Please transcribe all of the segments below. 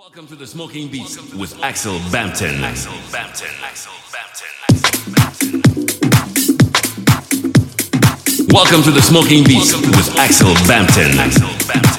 Welcome to the Smoking Beast with Axel Bampton. Axel Bampton. Axel Bampton. Welcome to the Smoking Beast with Axel Bampton. Axel Bampton.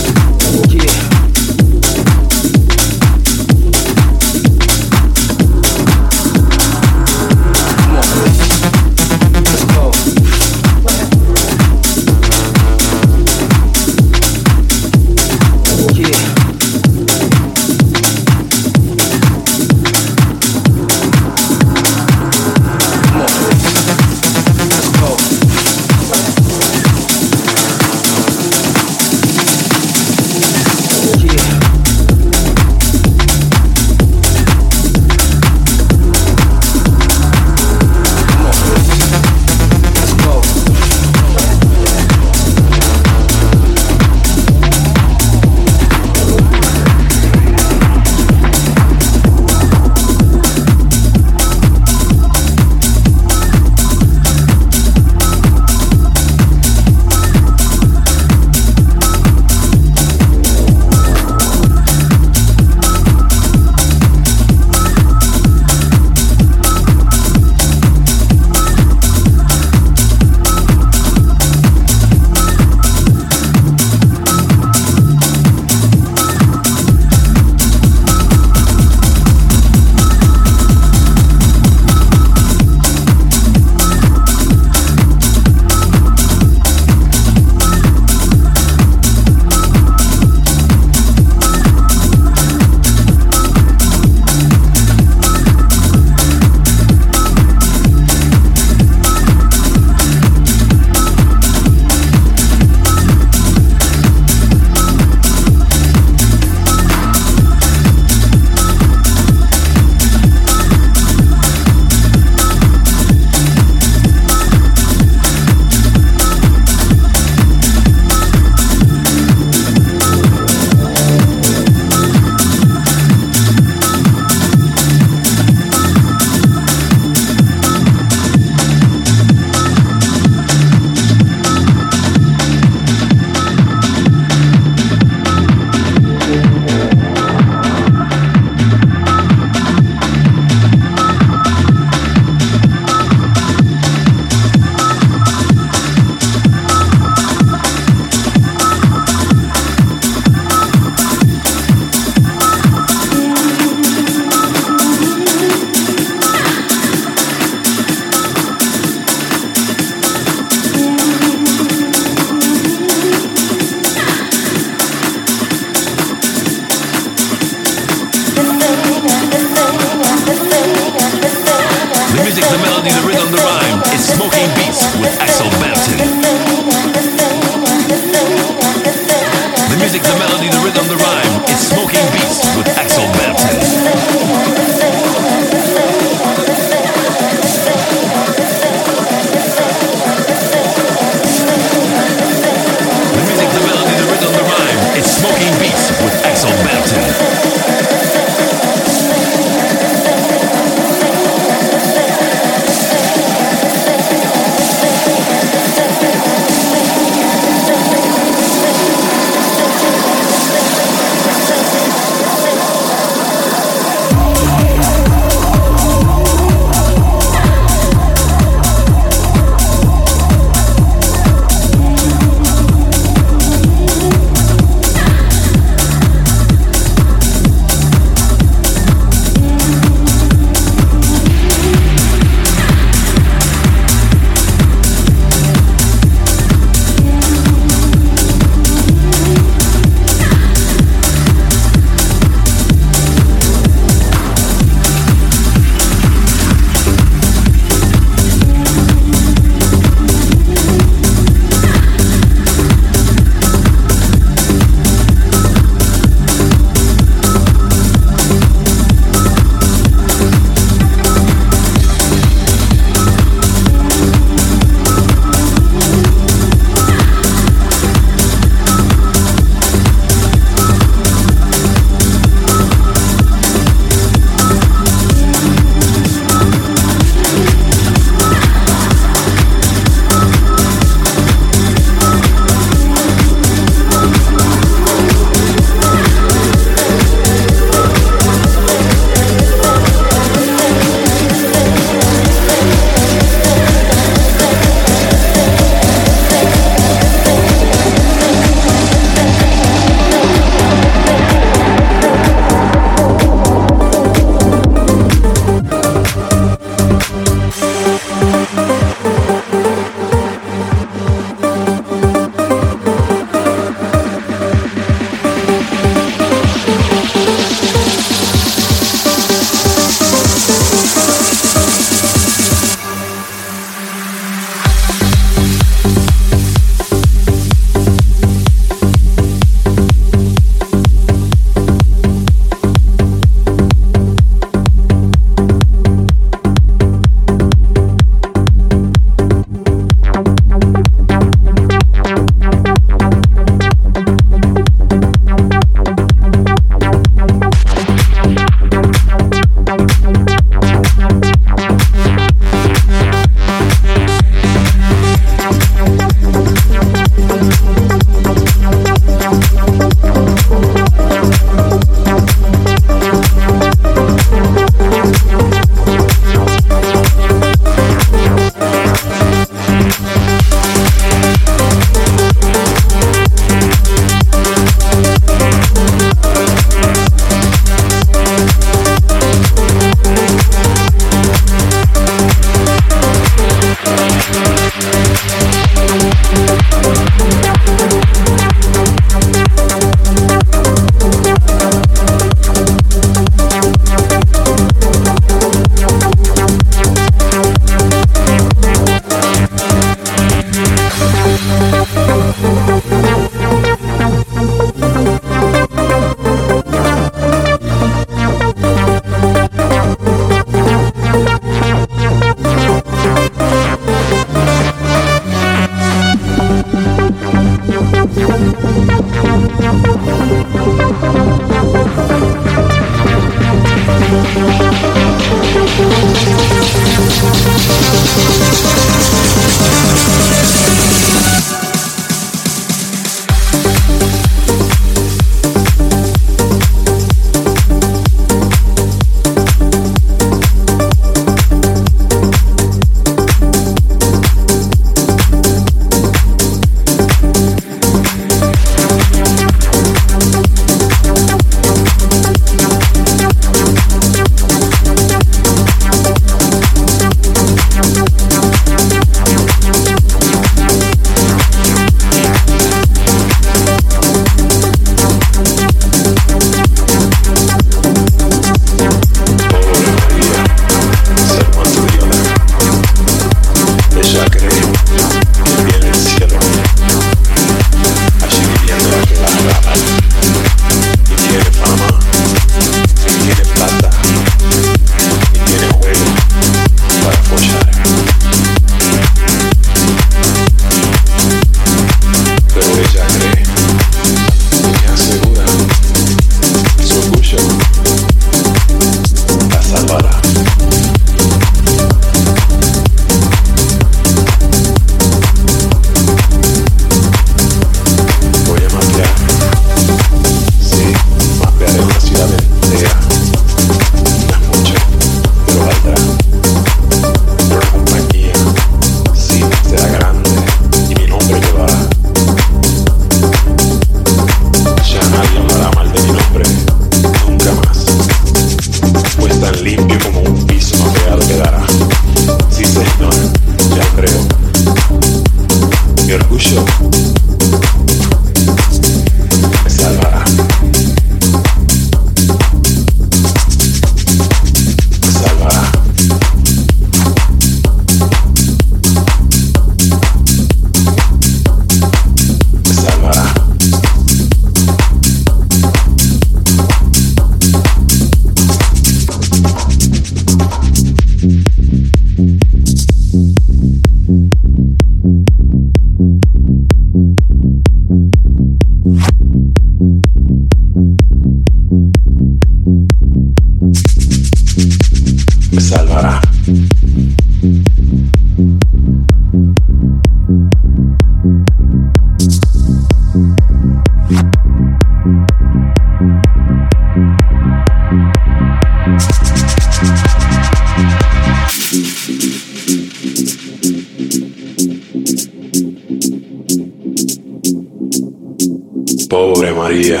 María,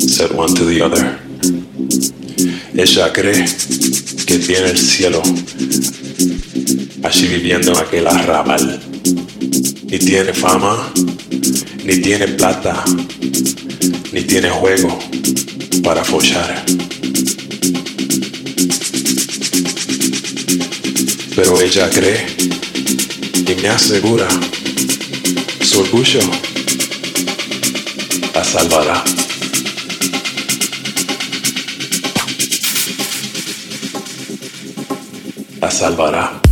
said one to the other. Ella cree que tiene el cielo allí viviendo en aquel arrabal. Ni tiene fama, ni tiene plata, ni tiene juego para follar. Pero ella cree y me asegura su orgullo Salvara. A salvará.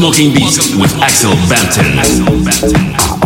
Smoking Beats with Axel Bampton.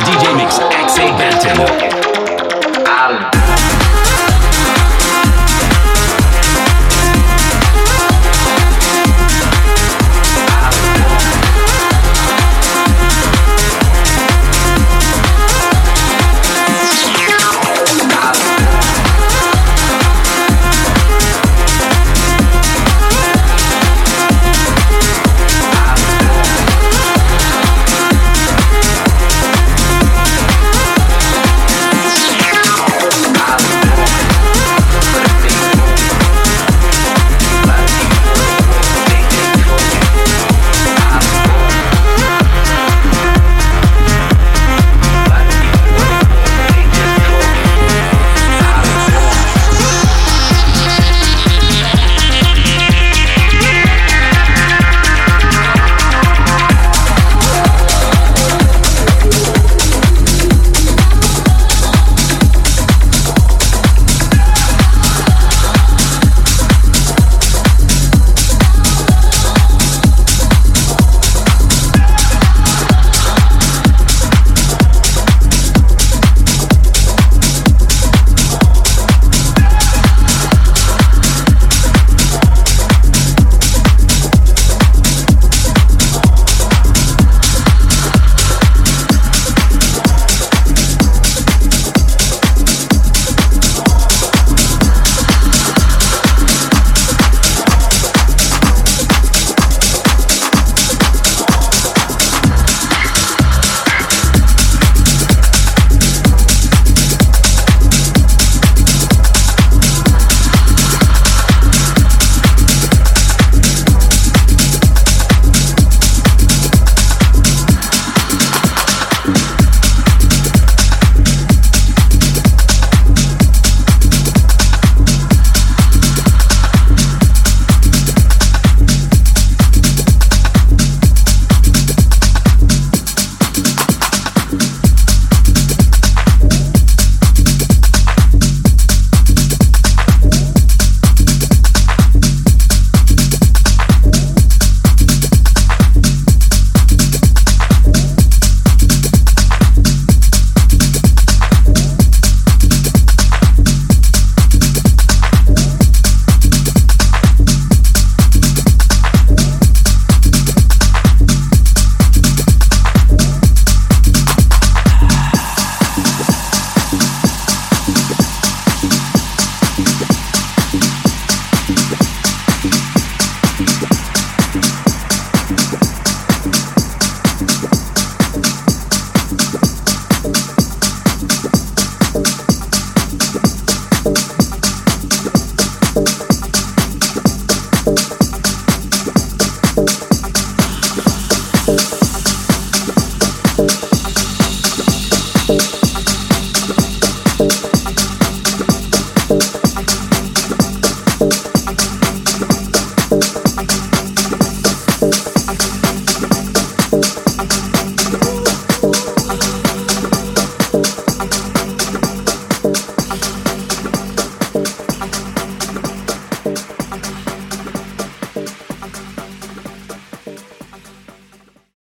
DJ Mix, Axe Benton.